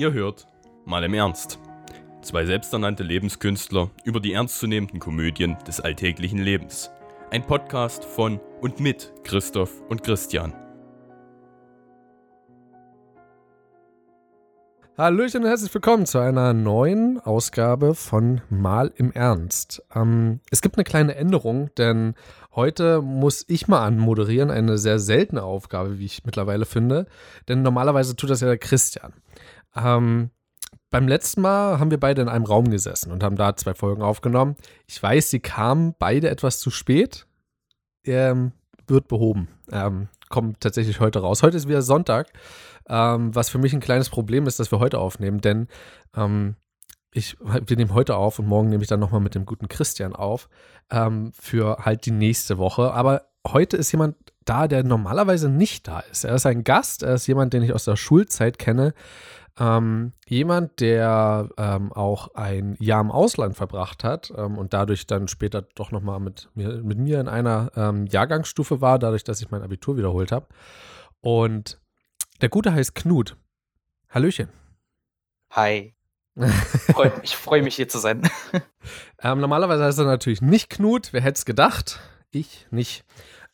Ihr hört mal im Ernst. Zwei selbsternannte Lebenskünstler über die ernstzunehmenden Komödien des alltäglichen Lebens. Ein Podcast von und mit Christoph und Christian. Hallöchen und herzlich willkommen zu einer neuen Ausgabe von Mal im Ernst. Ähm, es gibt eine kleine Änderung, denn heute muss ich mal anmoderieren, eine sehr seltene Aufgabe, wie ich mittlerweile finde, denn normalerweise tut das ja der Christian. Ähm, beim letzten Mal haben wir beide in einem Raum gesessen und haben da zwei Folgen aufgenommen. Ich weiß, sie kamen beide etwas zu spät. Ähm, wird behoben. Ähm, kommt tatsächlich heute raus. Heute ist wieder Sonntag, ähm, was für mich ein kleines Problem ist, dass wir heute aufnehmen, denn ähm, ich, wir nehmen heute auf und morgen nehme ich dann nochmal mit dem guten Christian auf ähm, für halt die nächste Woche. Aber heute ist jemand da, der normalerweise nicht da ist. Er ist ein Gast, er ist jemand, den ich aus der Schulzeit kenne, ähm, jemand, der ähm, auch ein Jahr im Ausland verbracht hat ähm, und dadurch dann später doch nochmal mit mir, mit mir in einer ähm, Jahrgangsstufe war, dadurch, dass ich mein Abitur wiederholt habe. Und der Gute heißt Knut. Hallöchen. Hi. ich freue mich hier zu sein. Ähm, normalerweise heißt er natürlich nicht Knut. Wer hätte es gedacht? Ich nicht.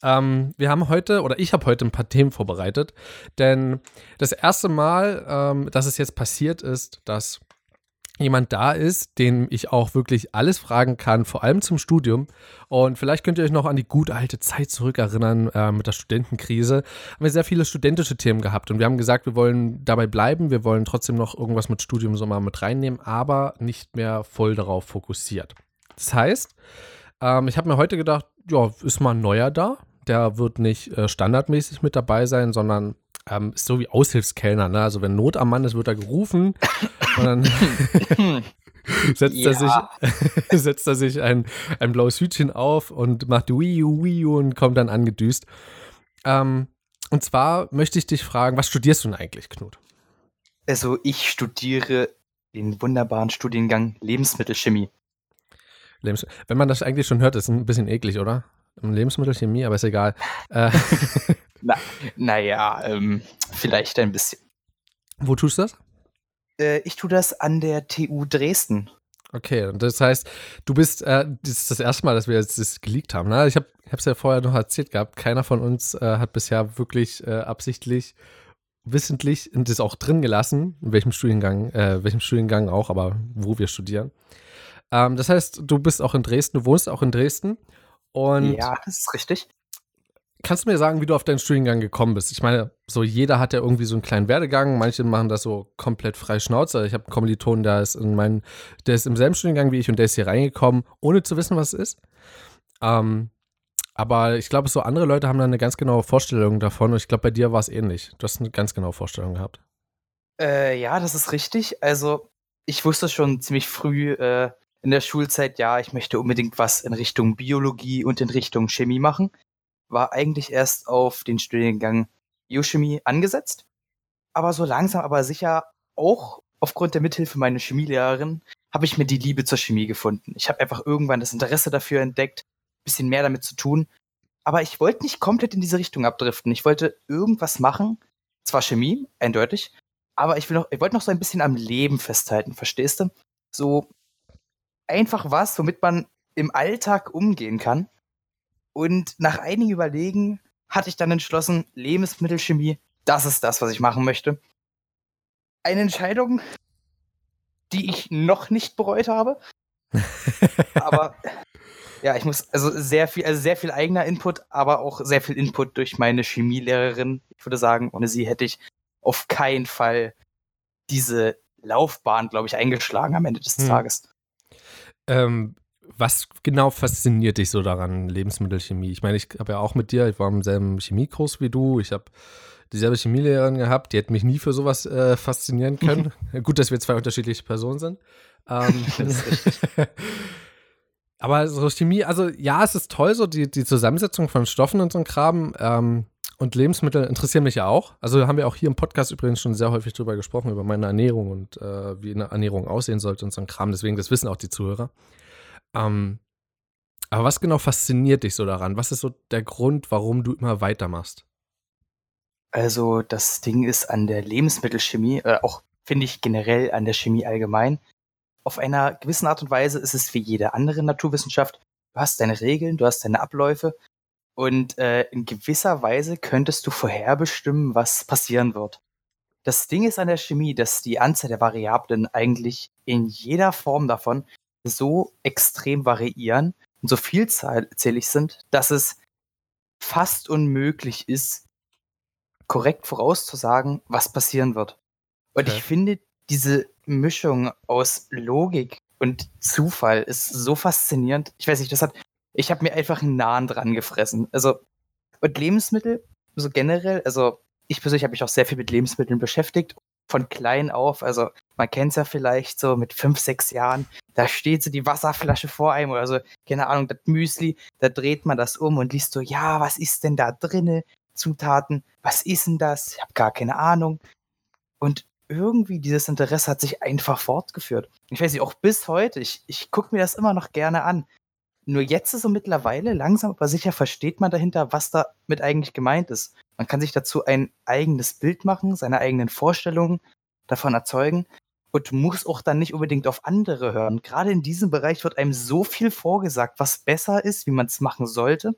Ähm, wir haben heute, oder ich habe heute ein paar Themen vorbereitet, denn das erste Mal, ähm, dass es jetzt passiert ist, dass jemand da ist, den ich auch wirklich alles fragen kann, vor allem zum Studium. Und vielleicht könnt ihr euch noch an die gute alte Zeit zurückerinnern äh, mit der Studentenkrise. Haben wir sehr viele studentische Themen gehabt und wir haben gesagt, wir wollen dabei bleiben, wir wollen trotzdem noch irgendwas mit Studium so mal mit reinnehmen, aber nicht mehr voll darauf fokussiert. Das heißt, ähm, ich habe mir heute gedacht, ja, ist mal ein neuer da. Der wird nicht äh, standardmäßig mit dabei sein, sondern ähm, ist so wie Aushilfskellner. Ne? Also wenn Not am Mann ist, wird er gerufen und dann setzt, er sich, setzt er sich ein, ein blaues Hütchen auf und macht Wii U, Wii U und kommt dann angedüst. Ähm, und zwar möchte ich dich fragen, was studierst du denn eigentlich, Knut? Also ich studiere den wunderbaren Studiengang Lebensmittelchemie. Wenn man das eigentlich schon hört, ist es ein bisschen eklig, oder? Lebensmittelchemie, aber ist egal. Äh. Na, naja, ähm, vielleicht ein bisschen. Wo tust du das? Äh, ich tue das an der TU Dresden. Okay, und das heißt, du bist, äh, das ist das erste Mal, dass wir jetzt das geleakt haben. Ne? Ich habe es ja vorher noch erzählt gehabt, keiner von uns äh, hat bisher wirklich äh, absichtlich, wissentlich und das auch drin gelassen, in welchem Studiengang, äh, welchem Studiengang auch, aber wo wir studieren. Ähm, das heißt, du bist auch in Dresden, du wohnst auch in Dresden. Und ja, das ist richtig. Kannst du mir sagen, wie du auf deinen Studiengang gekommen bist? Ich meine, so jeder hat ja irgendwie so einen kleinen Werdegang. Manche machen das so komplett frei Schnauze. Ich habe einen Kommiliton, der ist in meinen, der ist im selben Studiengang wie ich und der ist hier reingekommen, ohne zu wissen, was es ist. Ähm, aber ich glaube, so andere Leute haben da eine ganz genaue Vorstellung davon und ich glaube, bei dir war es ähnlich. Du hast eine ganz genaue Vorstellung gehabt. Äh, ja, das ist richtig. Also, ich wusste schon ziemlich früh äh, in der Schulzeit, ja, ich möchte unbedingt was in Richtung Biologie und in Richtung Chemie machen. War eigentlich erst auf den Studiengang Biochemie angesetzt. Aber so langsam, aber sicher auch aufgrund der Mithilfe meiner Chemielehrerin habe ich mir die Liebe zur Chemie gefunden. Ich habe einfach irgendwann das Interesse dafür entdeckt, bisschen mehr damit zu tun. Aber ich wollte nicht komplett in diese Richtung abdriften. Ich wollte irgendwas machen, zwar Chemie, eindeutig, aber ich will noch, ich wollte noch so ein bisschen am Leben festhalten, verstehst du? So einfach was, womit man im Alltag umgehen kann. Und nach einigen Überlegen hatte ich dann entschlossen, Lebensmittelchemie, das ist das, was ich machen möchte. Eine Entscheidung, die ich noch nicht bereut habe. aber ja, ich muss, also sehr viel, also sehr viel eigener Input, aber auch sehr viel Input durch meine Chemielehrerin. Ich würde sagen, ohne sie hätte ich auf keinen Fall diese Laufbahn, glaube ich, eingeschlagen am Ende des hm. Tages. Ähm, was genau fasziniert dich so daran, Lebensmittelchemie? Ich meine, ich habe ja auch mit dir, ich war im selben Chemiekurs wie du, ich habe dieselbe Chemielehrerin gehabt, die hätte mich nie für sowas äh, faszinieren können. Gut, dass wir zwei unterschiedliche Personen sind. Ähm, aber so Chemie, also ja, es ist toll, so die, die Zusammensetzung von Stoffen und so ein Kram. Ähm, und Lebensmittel interessieren mich ja auch. Also haben wir auch hier im Podcast übrigens schon sehr häufig drüber gesprochen, über meine Ernährung und äh, wie eine Ernährung aussehen sollte und so ein Kram. Deswegen, das wissen auch die Zuhörer. Ähm, aber was genau fasziniert dich so daran? Was ist so der Grund, warum du immer weitermachst? Also das Ding ist an der Lebensmittelchemie, äh, auch finde ich generell an der Chemie allgemein. Auf einer gewissen Art und Weise ist es wie jede andere Naturwissenschaft. Du hast deine Regeln, du hast deine Abläufe und äh, in gewisser Weise könntest du vorherbestimmen, was passieren wird. Das Ding ist an der Chemie, dass die Anzahl der Variablen eigentlich in jeder Form davon so extrem variieren und so vielzählig sind, dass es fast unmöglich ist, korrekt vorauszusagen, was passieren wird. Und okay. ich finde, diese Mischung aus Logik und Zufall ist so faszinierend. Ich weiß nicht, das hat, ich habe mir einfach einen Nahen dran gefressen. Also, und Lebensmittel, so generell, also ich persönlich habe mich auch sehr viel mit Lebensmitteln beschäftigt, von klein auf. Also, man kennt es ja vielleicht so mit fünf, sechs Jahren, da steht so die Wasserflasche vor einem oder so, keine Ahnung, das Müsli, da dreht man das um und liest so, ja, was ist denn da drinne? Zutaten, was ist denn das? Ich habe gar keine Ahnung. Und irgendwie dieses Interesse hat sich einfach fortgeführt. Ich weiß nicht, auch bis heute, ich, ich gucke mir das immer noch gerne an. Nur jetzt ist so mittlerweile langsam aber sicher versteht man dahinter, was damit eigentlich gemeint ist. Man kann sich dazu ein eigenes Bild machen, seine eigenen Vorstellungen davon erzeugen und muss auch dann nicht unbedingt auf andere hören. Gerade in diesem Bereich wird einem so viel vorgesagt, was besser ist, wie man es machen sollte.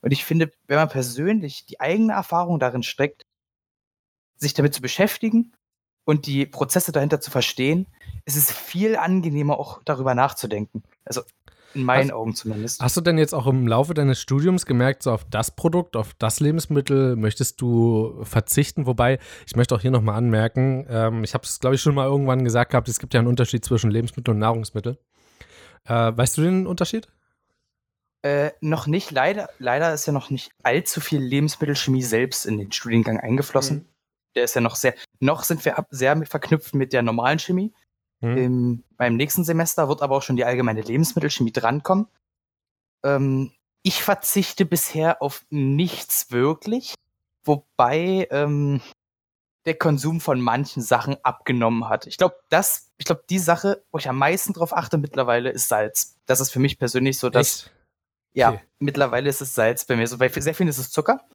Und ich finde, wenn man persönlich die eigene Erfahrung darin steckt, sich damit zu beschäftigen und die Prozesse dahinter zu verstehen, ist es viel angenehmer, auch darüber nachzudenken. Also in meinen hast, Augen zumindest. Hast du denn jetzt auch im Laufe deines Studiums gemerkt, so auf das Produkt, auf das Lebensmittel möchtest du verzichten? Wobei, ich möchte auch hier nochmal anmerken, ähm, ich habe es, glaube ich, schon mal irgendwann gesagt gehabt, es gibt ja einen Unterschied zwischen Lebensmittel und Nahrungsmittel. Äh, weißt du den Unterschied? Äh, noch nicht. Leider, leider ist ja noch nicht allzu viel Lebensmittelchemie selbst in den Studiengang eingeflossen. Mhm. Der ist ja noch sehr, noch sind wir sehr verknüpft mit der normalen Chemie. Mhm. Im, beim nächsten Semester wird aber auch schon die allgemeine Lebensmittelchemie drankommen. Ähm, ich verzichte bisher auf nichts wirklich, wobei ähm, der Konsum von manchen Sachen abgenommen hat. Ich glaube, das, ich glaube, die Sache, wo ich am meisten drauf achte mittlerweile, ist Salz. Das ist für mich persönlich so, dass. Echt? Ja, okay. mittlerweile ist es Salz bei mir. So bei sehr vielen ist es Zucker.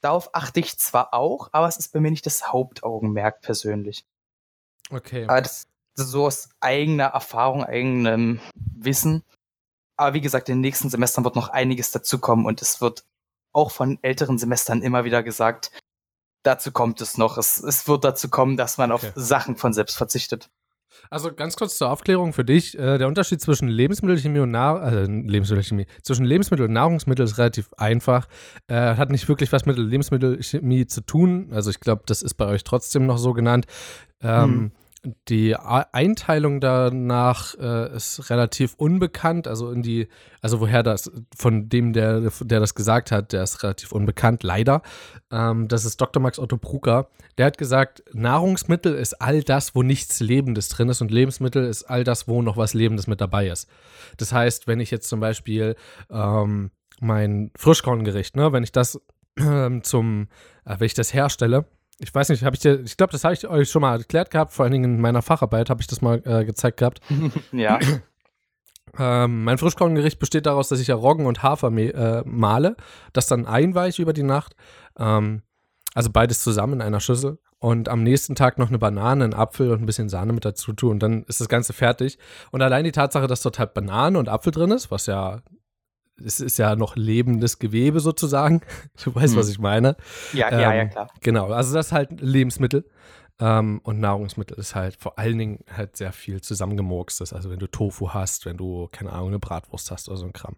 Darauf achte ich zwar auch, aber es ist bei mir nicht das Hauptaugenmerk persönlich. Okay. Aber das, so aus eigener Erfahrung, eigenem Wissen. Aber wie gesagt, in den nächsten Semestern wird noch einiges dazukommen und es wird auch von älteren Semestern immer wieder gesagt, dazu kommt es noch. Es, es wird dazu kommen, dass man okay. auf Sachen von selbst verzichtet. Also ganz kurz zur Aufklärung für dich. Äh, der Unterschied zwischen Lebensmittelchemie und Nahr äh, Lebensmittelchemie, zwischen Lebensmittel und Nahrungsmittel ist relativ einfach. Äh, hat nicht wirklich was mit Lebensmittelchemie zu tun. Also ich glaube, das ist bei euch trotzdem noch so genannt. Ähm, hm. Die Einteilung danach äh, ist relativ unbekannt, also in die, also woher das, von dem, der, der das gesagt hat, der ist relativ unbekannt, leider. Ähm, das ist Dr. Max Otto Brucker. Der hat gesagt, Nahrungsmittel ist all das, wo nichts Lebendes drin ist und Lebensmittel ist all das, wo noch was Lebendes mit dabei ist. Das heißt, wenn ich jetzt zum Beispiel ähm, mein Frischkorngericht, ne, wenn ich das äh, zum, äh, wenn ich das herstelle, ich weiß nicht, habe ich dir, ich glaube, das habe ich euch schon mal erklärt gehabt, vor allen Dingen in meiner Facharbeit habe ich das mal äh, gezeigt gehabt. ja. Ähm, mein Frischkorngericht besteht daraus, dass ich ja Roggen und Hafer äh, male, das dann einweiche über die Nacht. Ähm, also beides zusammen in einer Schüssel. Und am nächsten Tag noch eine Banane, einen Apfel und ein bisschen Sahne mit dazu tue. Und dann ist das Ganze fertig. Und allein die Tatsache, dass dort halt Banane und Apfel drin ist, was ja es ist ja noch lebendes Gewebe sozusagen. Du weißt, hm. was ich meine. Ja, ähm, ja, ja, klar. Genau, also das ist halt Lebensmittel. Ähm, und Nahrungsmittel ist halt vor allen Dingen halt sehr viel zusammengemurkstes. Also wenn du Tofu hast, wenn du, keine Ahnung, eine Bratwurst hast oder so ein Kram.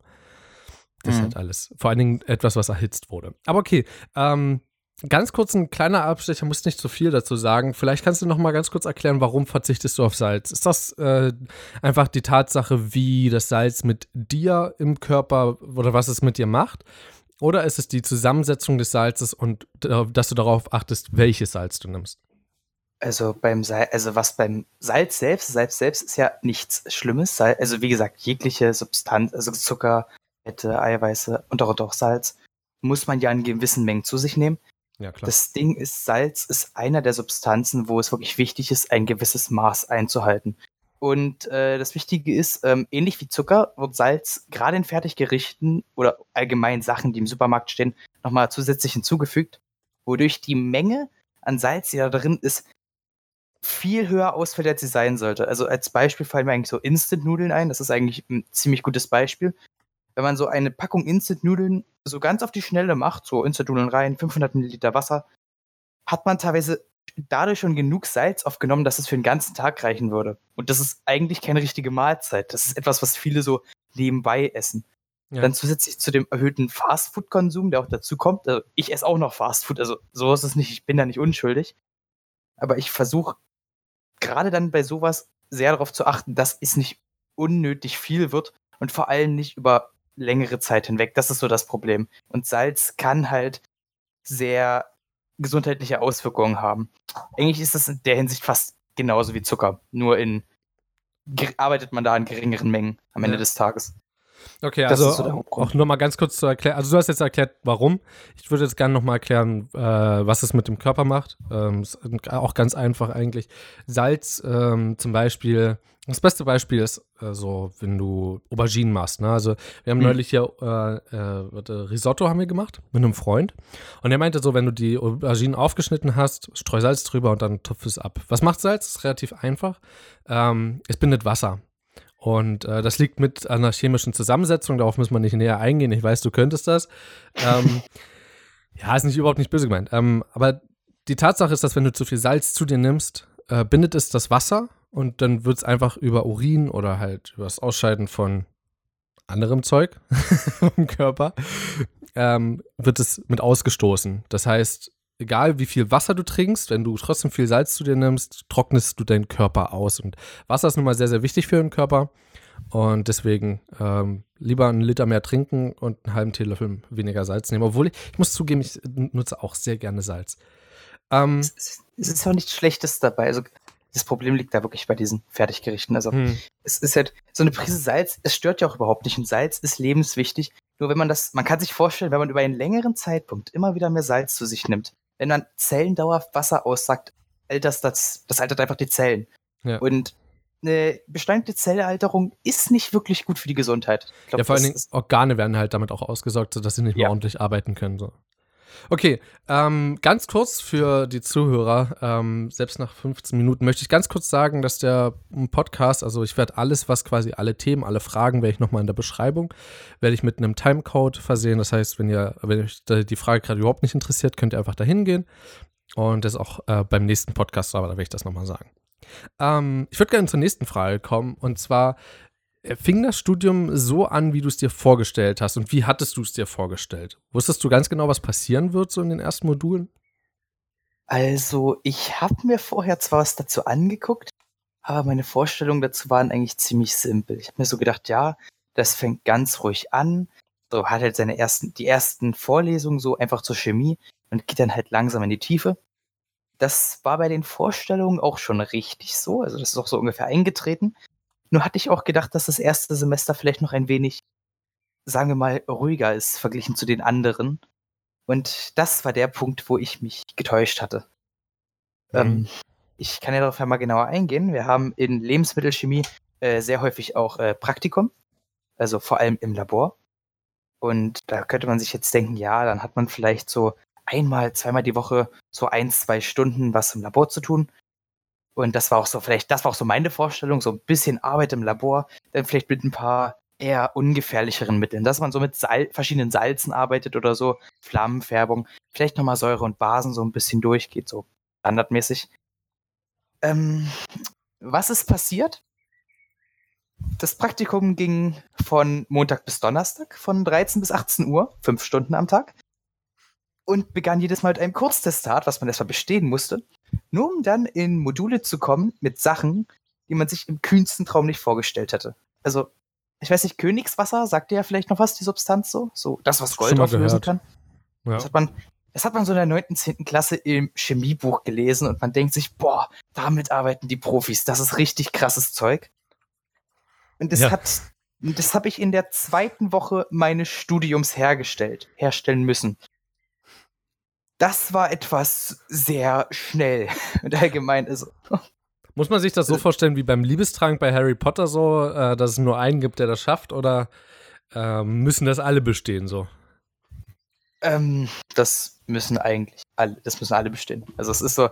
Das mhm. ist halt alles. Vor allen Dingen etwas, was erhitzt wurde. Aber okay, ähm, Ganz kurz ein kleiner Abstecher, muss nicht zu viel dazu sagen. Vielleicht kannst du noch mal ganz kurz erklären, warum verzichtest du auf Salz? Ist das äh, einfach die Tatsache, wie das Salz mit dir im Körper oder was es mit dir macht? Oder ist es die Zusammensetzung des Salzes und dass du darauf achtest, welches Salz du nimmst? Also beim Salz, also was beim Salz selbst, Salz selbst ist ja nichts Schlimmes. also wie gesagt, jegliche Substanz, also Zucker, Fette, Eiweiße und auch, auch Salz, muss man ja in gewissen Mengen zu sich nehmen. Ja, klar. Das Ding ist, Salz ist einer der Substanzen, wo es wirklich wichtig ist, ein gewisses Maß einzuhalten. Und äh, das Wichtige ist, ähm, ähnlich wie Zucker wird Salz gerade in Fertiggerichten oder allgemein Sachen, die im Supermarkt stehen, nochmal zusätzlich hinzugefügt, wodurch die Menge an Salz, die da drin ist, viel höher ausfällt, als sie sein sollte. Also als Beispiel fallen mir eigentlich so Instant-Nudeln ein. Das ist eigentlich ein ziemlich gutes Beispiel. Wenn man so eine Packung Instant-Nudeln so ganz auf die Schnelle macht, so Instant-Nudeln rein, 500 Milliliter Wasser, hat man teilweise dadurch schon genug Salz aufgenommen, dass es für den ganzen Tag reichen würde. Und das ist eigentlich keine richtige Mahlzeit. Das ist etwas, was viele so nebenbei essen. Ja. Dann zusätzlich zu dem erhöhten Fastfood-Konsum, der auch dazu kommt. Also ich esse auch noch Fastfood, also so ist es nicht, ich bin da nicht unschuldig. Aber ich versuche gerade dann bei sowas sehr darauf zu achten, dass es nicht unnötig viel wird und vor allem nicht über längere Zeit hinweg. Das ist so das Problem. Und Salz kann halt sehr gesundheitliche Auswirkungen haben. Eigentlich ist das in der Hinsicht fast genauso wie Zucker, nur in arbeitet man da in geringeren Mengen am Ende ja. des Tages. Okay, also so auch nur mal ganz kurz zu erklären. Also du hast jetzt erklärt, warum. Ich würde jetzt gerne noch mal erklären, äh, was es mit dem Körper macht. Ähm, ist auch ganz einfach eigentlich. Salz ähm, zum Beispiel. Das beste Beispiel ist äh, so, wenn du Auberginen machst. Ne? Also wir haben mhm. neulich hier äh, äh Risotto haben wir gemacht mit einem Freund und er meinte so, wenn du die Auberginen aufgeschnitten hast, streu Salz drüber und dann tupf es ab. Was macht Salz? Das ist relativ einfach. Ähm, es bindet Wasser. Und äh, das liegt mit einer chemischen Zusammensetzung, darauf muss man nicht näher eingehen. Ich weiß, du könntest das. Ähm, ja, ist nicht überhaupt nicht böse gemeint. Ähm, aber die Tatsache ist, dass wenn du zu viel Salz zu dir nimmst, äh, bindet es das Wasser und dann wird es einfach über Urin oder halt über das Ausscheiden von anderem Zeug im Körper, ähm, wird es mit ausgestoßen. Das heißt, egal wie viel Wasser du trinkst, wenn du trotzdem viel Salz zu dir nimmst, trocknest du deinen Körper aus. Und Wasser ist nun mal sehr, sehr wichtig für den Körper. Und deswegen ähm, lieber einen Liter mehr trinken und einen halben Teelöffel weniger Salz nehmen. Obwohl ich, ich muss zugeben, ich nutze auch sehr gerne Salz. Ähm, es, ist auch nichts Schlechtes dabei. Also das Problem liegt da wirklich bei diesen Fertiggerichten. Also hm. es ist halt so eine Prise Salz, es stört ja auch überhaupt nicht. Und Salz ist lebenswichtig. Nur wenn man das, man kann sich vorstellen, wenn man über einen längeren Zeitpunkt immer wieder mehr Salz zu sich nimmt, wenn man Zellen dauerhaft Wasser aussagt, altert das, das altert einfach die Zellen. Ja. Und eine beschleunigte Zellalterung ist nicht wirklich gut für die Gesundheit. Glaub, ja, vor allen Dingen Organe werden halt damit auch ausgesaugt, sodass sie nicht mehr ordentlich arbeiten können. So. Okay, ähm, ganz kurz für die Zuhörer, ähm, selbst nach 15 Minuten möchte ich ganz kurz sagen, dass der Podcast, also ich werde alles, was quasi alle Themen, alle Fragen, werde ich nochmal in der Beschreibung, werde ich mit einem Timecode versehen. Das heißt, wenn ihr, wenn euch die Frage gerade überhaupt nicht interessiert, könnt ihr einfach dahin gehen. Und das auch äh, beim nächsten Podcast, aber da werde ich das nochmal sagen. Ähm, ich würde gerne zur nächsten Frage kommen. Und zwar, fing das Studium so an, wie du es dir vorgestellt hast? Und wie hattest du es dir vorgestellt? Wusstest du ganz genau, was passieren wird so in den ersten Modulen? Also, ich habe mir vorher zwar was dazu angeguckt, aber meine Vorstellungen dazu waren eigentlich ziemlich simpel. Ich habe mir so gedacht, ja, das fängt ganz ruhig an, so hat halt seine ersten, die ersten Vorlesungen so einfach zur Chemie und geht dann halt langsam in die Tiefe. Das war bei den Vorstellungen auch schon richtig so, also das ist auch so ungefähr eingetreten. Nur hatte ich auch gedacht, dass das erste Semester vielleicht noch ein wenig, sagen wir mal, ruhiger ist verglichen zu den anderen. Und das war der Punkt, wo ich mich getäuscht hatte. Mhm. Ähm, ich kann ja darauf einmal genauer eingehen. Wir haben in Lebensmittelchemie äh, sehr häufig auch äh, Praktikum, also vor allem im Labor. Und da könnte man sich jetzt denken, ja, dann hat man vielleicht so einmal, zweimal die Woche so ein, zwei Stunden was im Labor zu tun. Und das war auch so, vielleicht, das war auch so meine Vorstellung, so ein bisschen Arbeit im Labor, dann vielleicht mit ein paar eher ungefährlicheren Mitteln, dass man so mit Sal verschiedenen Salzen arbeitet oder so, Flammenfärbung, vielleicht nochmal Säure und Basen so ein bisschen durchgeht, so standardmäßig. Ähm, was ist passiert? Das Praktikum ging von Montag bis Donnerstag, von 13 bis 18 Uhr, fünf Stunden am Tag. Und begann jedes Mal mit einem Kurztestat, was man erstmal bestehen musste nur um dann in Module zu kommen mit Sachen, die man sich im kühnsten Traum nicht vorgestellt hätte. Also, ich weiß nicht, Königswasser, sagt dir ja vielleicht noch was, die Substanz so? So, das, was Gold auflösen kann. Ja. Das hat man, das hat man so in der 9., 10. Klasse im Chemiebuch gelesen und man denkt sich, boah, damit arbeiten die Profis, das ist richtig krasses Zeug. Und das ja. hat, das habe ich in der zweiten Woche meines Studiums hergestellt, herstellen müssen das war etwas sehr schnell und allgemein ist. Muss man sich das so äh. vorstellen wie beim Liebestrank bei Harry Potter so, äh, dass es nur einen gibt, der das schafft, oder äh, müssen das alle bestehen so? Ähm, das müssen eigentlich alle, das müssen alle bestehen. Also es ist so,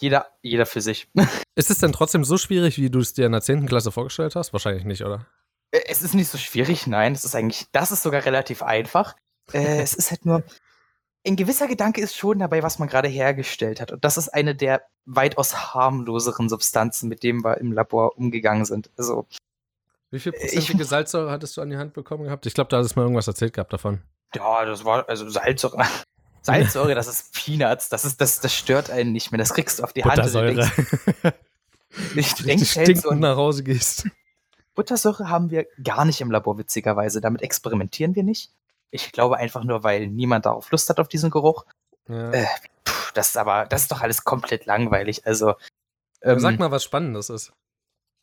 jeder, jeder für sich. Ist es denn trotzdem so schwierig, wie du es dir in der 10. Klasse vorgestellt hast? Wahrscheinlich nicht, oder? Äh, Es ist nicht so schwierig, nein. Es ist eigentlich, das ist sogar relativ einfach. Äh, es ist halt nur, ein gewisser Gedanke ist schon dabei, was man gerade hergestellt hat. Und das ist eine der weitaus harmloseren Substanzen, mit denen wir im Labor umgegangen sind. Also, Wie viel Ich- prozentige Salzsäure hattest du an die Hand bekommen gehabt? Ich glaube, da hattest du mal irgendwas erzählt gehabt davon. ja, das war, also Salzsäure. Salzsäure, das ist Peanuts. Das ist, das, das stört einen nicht mehr. Das kriegst du auf die Hand. und Buttersäure. denkst- Ich Richtig denkst stinkend so, nach Hause gehst. Buttersäure haben wir gar nicht im Labor, witzigerweise. Damit experimentieren wir nicht. Ich glaube einfach nur, weil niemand darauf Lust hat auf diesen Geruch. Ja. Äh, Puh, das ist aber, das ist doch alles komplett langweilig. Also, ähm, Sag mal, was Spannendes ist.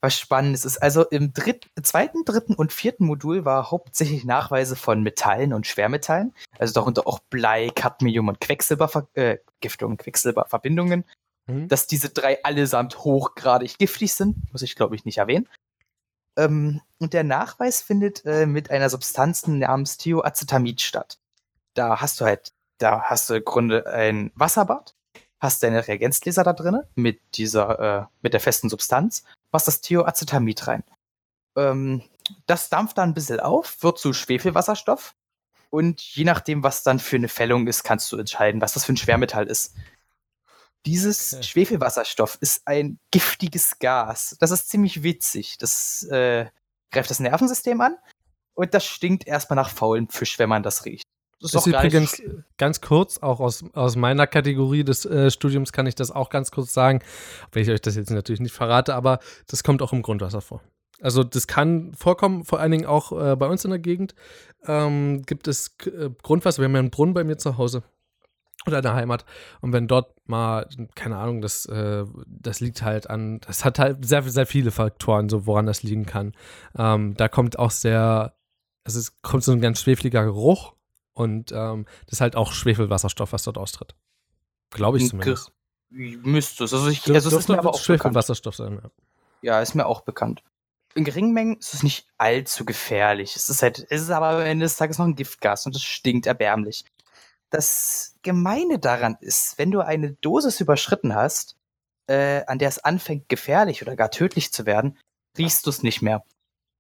was Spannendes ist. Also im dritt, zweiten, dritten und vierten Modul war hauptsächlich Nachweise von Metallen und Schwermetallen. Also darunter auch Blei, Cadmium und Quecksilber, äh, Quecksilberverbindungen. Mhm. Dass diese drei allesamt hochgradig giftig sind, muss ich glaube ich nicht erwähnen. Ähm, und der Nachweis findet äh, mit einer Substanz namens Thioacetamid statt. Da hast du halt, da hast du im Grunde ein Wasserbad, hast deine Reagenzgläser da drinne mit dieser, äh, mit der festen Substanz, machst das Thioacetamid rein. Ähm, das dampft dann ein bisschen auf, wird zu Schwefelwasserstoff. Und je nachdem, was dann für eine Fällung ist, kannst du entscheiden, was das für ein Schwermetall ist. Dieses Okay. Schwefelwasserstoff ist ein giftiges Gas. Das ist ziemlich witzig. Das äh, greift das Nervensystem an und das stinkt erstmal nach faulem Fisch, wenn man das riecht. Das ist so übrigens ganz kurz, auch aus, aus meiner Kategorie des äh, Studiums kann ich das auch ganz kurz sagen, wenn ich euch das jetzt natürlich nicht verrate, aber das kommt auch im Grundwasser vor. Also das kann vorkommen, vor allen Dingen auch äh, bei uns in der Gegend ähm, gibt es äh, Grundwasser. Wir haben ja einen Brunnen bei mir zu Hause oder in der Heimat. Und wenn dort mal, keine Ahnung, das, äh, das liegt halt an, das hat halt sehr, sehr viele Faktoren, so woran das liegen kann. Ähm, da kommt auch sehr, also es kommt so ein ganz schwefliger Geruch und ähm, das ist halt auch Schwefelwasserstoff, was dort austritt. Glaube ich zumindest. Müsste es. Also, ich, also es ist mir aber auch. Schwefelwasserstoff sein, ja. Ja, ist mir auch bekannt. In geringen Mengen ist es nicht allzu gefährlich. Es ist halt, es ist aber am Ende des Tages noch ein Giftgas und es stinkt erbärmlich. Das Gemeine daran ist, wenn du eine Dosis überschritten hast, äh, an der es anfängt gefährlich oder gar tödlich zu werden, riechst du es nicht mehr.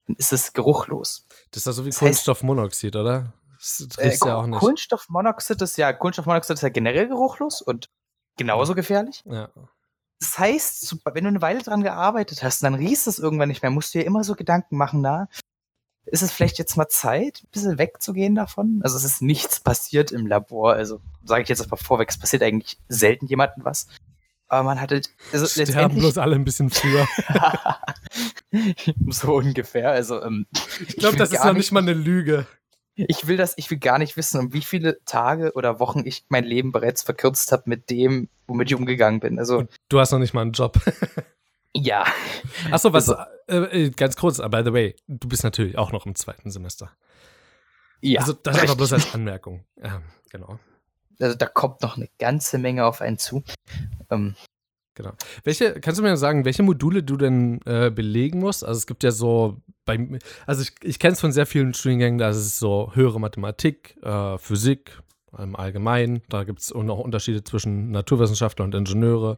Dann ist es geruchlos. Das ist ja so wie Das heißt- Kohlenstoffmonoxid, oder? Das Äh, riecht ja auch nicht. Kohlenstoffmonoxid ist ja, Kohlenstoffmonoxid ist ja generell geruchlos und genauso gefährlich. Ja. Das heißt, wenn du eine Weile dran gearbeitet hast, dann riechst es irgendwann nicht mehr, musst du dir immer so Gedanken machen, na, ist es vielleicht jetzt mal Zeit, ein bisschen wegzugehen davon? Also es ist nichts passiert im Labor, also sage ich jetzt erstmal vorweg, es passiert eigentlich selten jemandem was. Aber man hat halt, also Sterben letztendlich, bloß alle ein bisschen früher. so ungefähr, also ähm, Ich glaube, das ist noch nicht mal eine Lüge. Ich will das, ich will gar nicht wissen, um wie viele Tage oder Wochen ich mein Leben bereits verkürzt habe mit dem, womit ich umgegangen bin. Also, Und du hast noch nicht mal einen Job. ja. Achso, was, Also- äh, äh, ganz kurz, by the way, du bist natürlich auch noch im zweiten Semester. Ja. also, das aber richtig. bloß als Anmerkung. Ja, genau. also da kommt noch eine ganze Menge auf einen zu. Ähm, Genau. Welche, kannst du mir sagen, welche Module du denn äh, belegen musst? Also es gibt ja so, bei, also ich, ich kenne es von sehr vielen Studiengängen, da ist es so höhere Mathematik, äh, Physik im Allgemeinen, da gibt es noch Unterschiede zwischen Naturwissenschaftler und Ingenieure,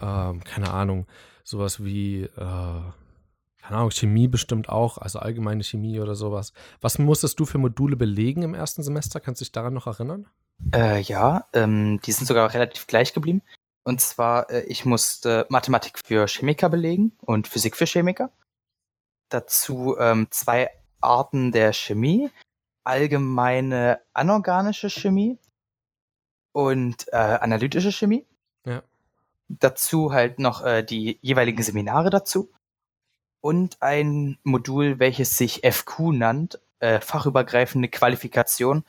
ähm, keine Ahnung, sowas wie, äh, keine Ahnung, Chemie bestimmt auch, also allgemeine Chemie oder sowas. Was musstest du für Module belegen im ersten Semester? Kannst du dich daran noch erinnern? äh, ja, ähm, die sind sogar relativ gleich geblieben. Und zwar, äh, ich musste Mathematik für Chemiker belegen und Physik für Chemiker. Dazu ähm, zwei Arten der Chemie, allgemeine anorganische Chemie und äh, analytische Chemie. Ja. Dazu halt noch äh, die jeweiligen Seminare dazu. Und ein Modul, welches sich FQ nannt, äh, fachübergreifende Qualifikation.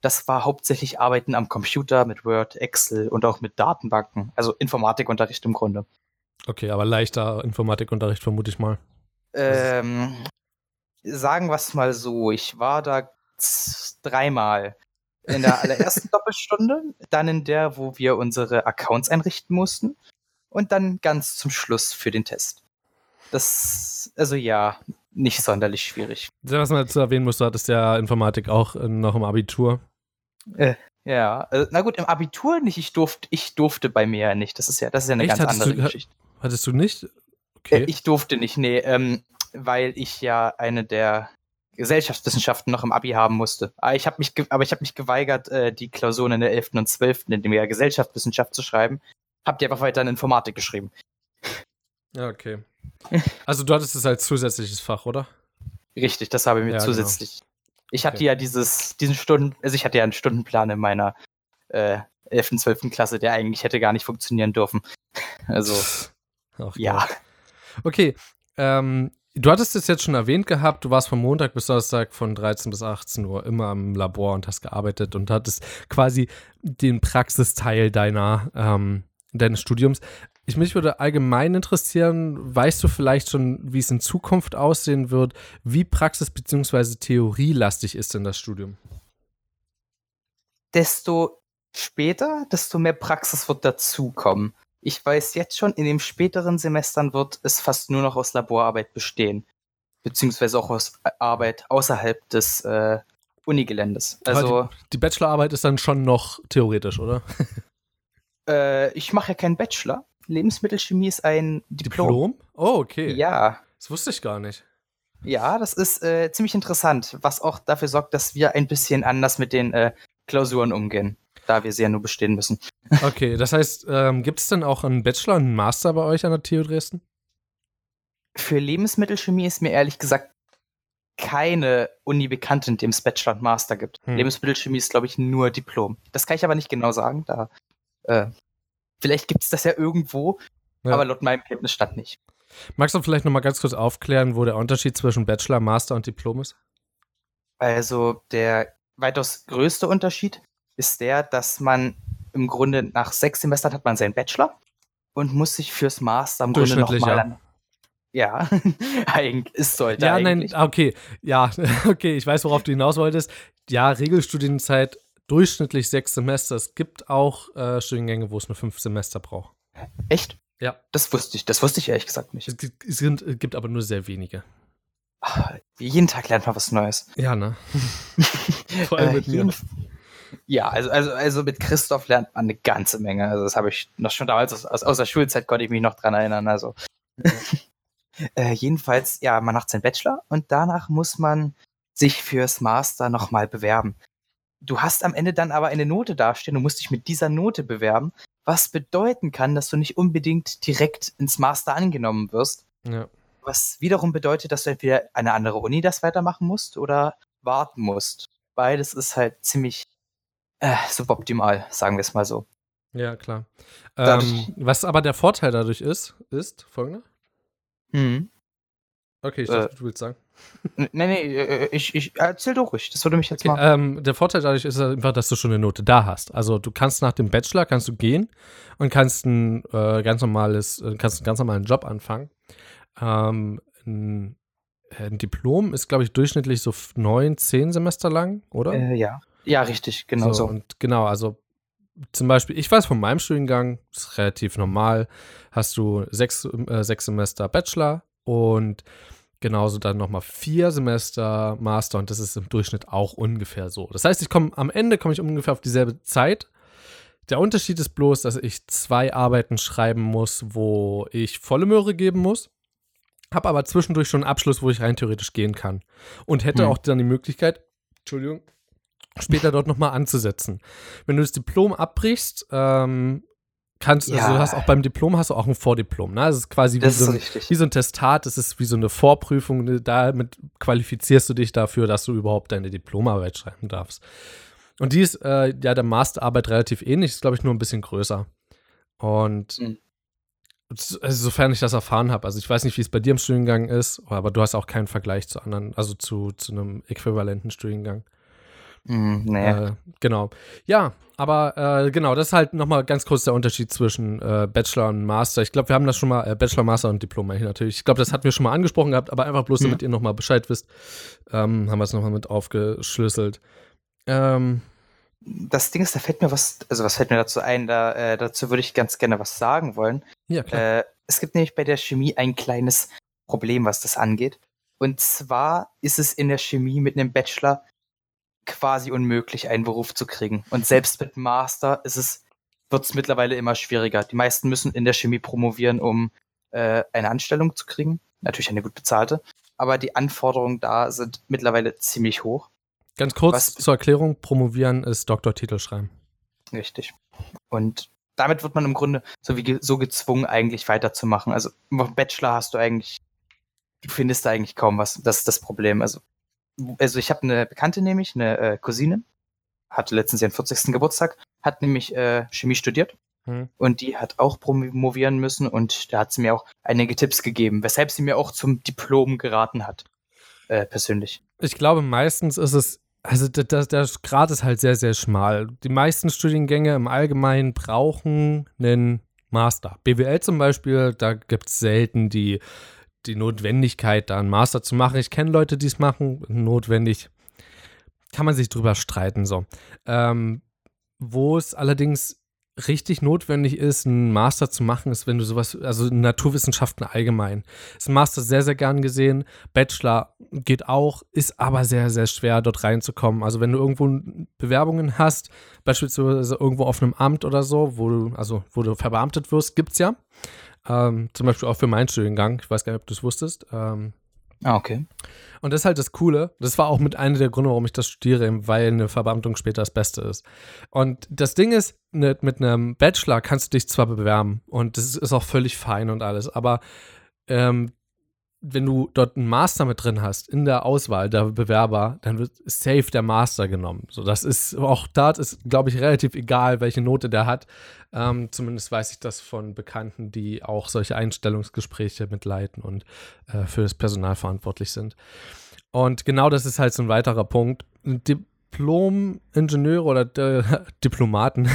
Das war hauptsächlich Arbeiten am Computer mit Word, Excel und auch mit Datenbanken. Also Informatikunterricht im Grunde. Okay, aber leichter Informatikunterricht vermute ich mal. Ähm, sagen wir es mal so, ich war da dreimal. In der allerersten Doppelstunde, dann in der, wo wir unsere Accounts einrichten mussten und dann ganz zum Schluss für den Test. Das, also ja, nicht sonderlich schwierig. Was man dazu erwähnen muss, du hattest ja Informatik auch äh, noch im Abitur. Ja, Ja, äh, na gut, im Abitur nicht. Ich durfte, ich durfte bei mir ja nicht. Das ist ja, das ist ja eine Echt? ganz Hattest andere du- Geschichte. Hattest du nicht? Äh, Okay. Ich durfte nicht, nee, ähm, weil ich ja eine der Gesellschaftswissenschaften noch im Abi haben musste. Aber ich habe mich, aber ich habe mich geweigert, äh, die Klausuren in der 11. und 12. in dem Jahr Gesellschaftswissenschaft zu schreiben. Hab die einfach weiter in Informatik geschrieben. Ja, okay. Also du hattest es als zusätzliches Fach, oder? Richtig, das habe ich mir Ja, genau. zusätzlich. Ich hatte Okay. ja dieses, diesen Stunden, also ich hatte ja einen Stundenplan in meiner äh, 11. und 12. Klasse, der eigentlich hätte gar nicht funktionieren dürfen. Also, Ach, ja. Gott. Okay. Ähm, du hattest es jetzt schon erwähnt gehabt, du warst von Montag bis Donnerstag von 13 bis 18 Uhr immer im Labor und hast gearbeitet und hattest quasi den Praxisteil deiner, ähm, deines Studiums. Ich, mich würde allgemein interessieren, weißt du vielleicht schon, wie es in Zukunft aussehen wird? Wie praxis- bzw. theorielastig ist denn das Studium? desto später, desto mehr Praxis wird dazukommen. Ich weiß jetzt schon, in den späteren Semestern wird es fast nur noch aus Laborarbeit bestehen. Beziehungsweise auch aus Arbeit außerhalb des äh, Unigeländes. Also, Die Bachelorarbeit ist dann schon noch theoretisch, oder? äh, ich mache ja keinen Bachelor. Lebensmittelchemie ist ein Diplom. Oh, okay. Ja. Das wusste ich gar nicht. Ja, das ist äh, ziemlich interessant, was auch dafür sorgt, dass wir ein bisschen anders mit den äh, Klausuren umgehen, da wir sie ja nur bestehen müssen. Okay, das heißt, ähm, gibt es denn auch einen Bachelor und einen Master bei euch an der TU Dresden? Für Lebensmittelchemie ist mir ehrlich gesagt keine Uni bekannt, in dem es Bachelor und Master gibt. Hm. Lebensmittelchemie ist, glaube ich, nur Diplom. Das kann ich aber nicht genau sagen. Da, äh, vielleicht gibt es das ja irgendwo, Ja. aber laut meinem Kenntnisstand nicht. Magst du vielleicht nochmal ganz kurz aufklären, wo der Unterschied zwischen Bachelor, Master und Diplom ist? Also der weitaus größte Unterschied ist der, dass man im Grunde nach sechs Semestern hat man seinen Bachelor und muss sich fürs Master im Grunde nochmal. Ja, eigentlich ist sollte ja, eigentlich. nein, okay. Ja, okay, ich weiß, worauf du hinaus wolltest. Ja, Regelstudienzeit durchschnittlich sechs Semester. Es gibt auch äh, Studiengänge, wo es nur fünf Semester braucht. Echt? Ja. Das wusste ich, das wusste ich ehrlich gesagt nicht. Es gibt, es gibt aber nur sehr wenige. Ah, Jeden Tag lernt man was Neues. Ja, ne? Vor allem Äh, mit mir. Ja, also, also, also mit Christoph lernt man eine ganze Menge. Also das habe ich noch schon damals aus, aus, aus der Schulzeit konnte ich mich noch dran erinnern. Also äh, jedenfalls, ja, man macht seinen Bachelor und danach muss man sich fürs Master nochmal bewerben. Du hast am Ende dann aber eine Note dastehen, du musst dich mit dieser Note bewerben, was bedeuten kann, dass du nicht unbedingt direkt ins Master angenommen wirst, Ja. was wiederum bedeutet, dass du entweder eine andere Uni das weitermachen musst oder warten musst. Beides ist halt ziemlich äh, suboptimal, sagen wir es mal so. ja, klar. Ähm, was aber der Vorteil dadurch ist, ist folgender. Mhm. Okay, ich Äh, dachte, du willst sagen. Nee, nee, äh, ich, ich erzähl doch ruhig. Das würde mich jetzt Okay, mal. ähm, der Vorteil dadurch ist einfach, dass du schon eine Note da hast. Also du kannst nach dem Bachelor kannst du gehen und kannst ein äh, ganz normales, äh, kannst einen ganz normalen Job anfangen. Ähm, ein, ein Diplom ist, glaube ich, durchschnittlich so neun, zehn Semester lang, oder? Äh, ja. Ja, richtig, genau so. Und genau, also zum Beispiel, ich weiß von meinem Studiengang, ist relativ normal, hast du sechs, äh, sechs Semester Bachelor und genauso dann nochmal vier Semester Master und das ist im Durchschnitt auch ungefähr so. Das heißt, ich komme am Ende komme ich ungefähr auf dieselbe Zeit. Der Unterschied ist bloß, dass ich zwei Arbeiten schreiben muss, wo ich volle Möhre geben muss. Habe aber zwischendurch schon einen Abschluss, wo ich rein theoretisch gehen kann. Und hätte Hm. auch dann die Möglichkeit, Entschuldigung, später dort nochmal anzusetzen. Wenn du das Diplom abbrichst, ähm, kannst also Ja. du hast auch beim Diplom hast du auch ein Vordiplom. Ne? Das ist quasi wie so, ein, wie so ein Testat, das ist wie so eine Vorprüfung. ne? Damit qualifizierst du dich dafür, dass du überhaupt deine Diplomarbeit schreiben darfst. Und die ist äh, ja der Masterarbeit relativ ähnlich, ist glaube ich nur ein bisschen größer. Und Mhm. also sofern ich das erfahren habe, also ich weiß nicht, wie es bei dir im Studiengang ist, aber du hast auch keinen Vergleich zu anderen, also zu, zu einem äquivalenten Studiengang. Hm, nee. Äh, genau. Ja, aber äh, genau, das ist halt nochmal ganz kurz der Unterschied zwischen äh, Bachelor und Master. Ich glaube, wir haben das schon mal, äh, Bachelor, Master und Diplom hier natürlich. Ich glaube, das hatten wir schon mal angesprochen gehabt, aber einfach bloß, Mhm. damit ihr nochmal Bescheid wisst, ähm, haben wir es nochmal mit aufgeschlüsselt. Ähm, das Ding ist, da fällt mir was, also was fällt mir dazu ein, da, äh, dazu würde ich ganz gerne was sagen wollen. ja, klar. Äh, es gibt nämlich bei der Chemie ein kleines Problem, was das angeht. Und zwar ist es in der Chemie mit einem Bachelor quasi unmöglich, einen Beruf zu kriegen. Und selbst mit Master ist es, wird es mittlerweile immer schwieriger. Die meisten müssen in der Chemie promovieren, um äh, eine Anstellung zu kriegen. Natürlich eine gut bezahlte. Aber die Anforderungen da sind mittlerweile ziemlich hoch. Ganz kurz Was, zur Erklärung: Promovieren ist Doktortitel schreiben. Richtig. Und damit wird man im Grunde so, wie, so gezwungen, eigentlich weiterzumachen. Also im Bachelor hast du eigentlich, du findest da eigentlich kaum was. Das ist das Problem. Also, also ich habe eine Bekannte nämlich, eine äh, Cousine, hatte letztens ihren 40. Geburtstag, hat nämlich äh, Chemie studiert. Hm. Und die hat auch promovieren müssen und da hat sie mir auch einige Tipps gegeben, weshalb sie mir auch zum Diplom geraten hat. Äh, persönlich. Ich glaube, meistens ist es also der, der Grad ist halt sehr, sehr schmal. Die meisten Studiengänge im Allgemeinen brauchen einen Master. BWL zum Beispiel, da gibt es selten die, die Notwendigkeit, da einen Master zu machen. Ich kenne Leute, die es machen. Notwendig kann man sich drüber streiten. So. Ähm, wo es allerdings richtig notwendig ist, einen Master zu machen, ist, wenn du sowas, also Naturwissenschaften allgemein. Ist ein Master sehr, sehr gern gesehen. Bachelor geht auch, ist aber sehr, sehr schwer, dort reinzukommen. Also wenn du irgendwo Bewerbungen hast, beispielsweise irgendwo auf einem Amt oder so, wo du, also wo du verbeamtet wirst, gibt es ja. Ähm, zum Beispiel auch für meinen Studiengang. Ich weiß gar nicht, ob du es wusstest. Ähm, Ah, okay. Und das ist halt das Coole. Das war auch mit einer der Gründe, warum ich das studiere, weil eine Verbeamtung später das Beste ist. Und das Ding ist, mit, mit einem Bachelor kannst du dich zwar bewerben und das ist auch völlig fein und alles, aber ähm, wenn du dort einen Master mit drin hast in der Auswahl der Bewerber, dann wird safe der Master genommen. So, das ist auch da ist, glaube ich, relativ egal, welche Note der hat. Ähm, zumindest weiß ich das von Bekannten, die auch solche Einstellungsgespräche mitleiten und äh, für das Personal verantwortlich sind. Und genau das ist halt so ein weiterer Punkt. Diplom-Ingenieure oder äh, Diplomaten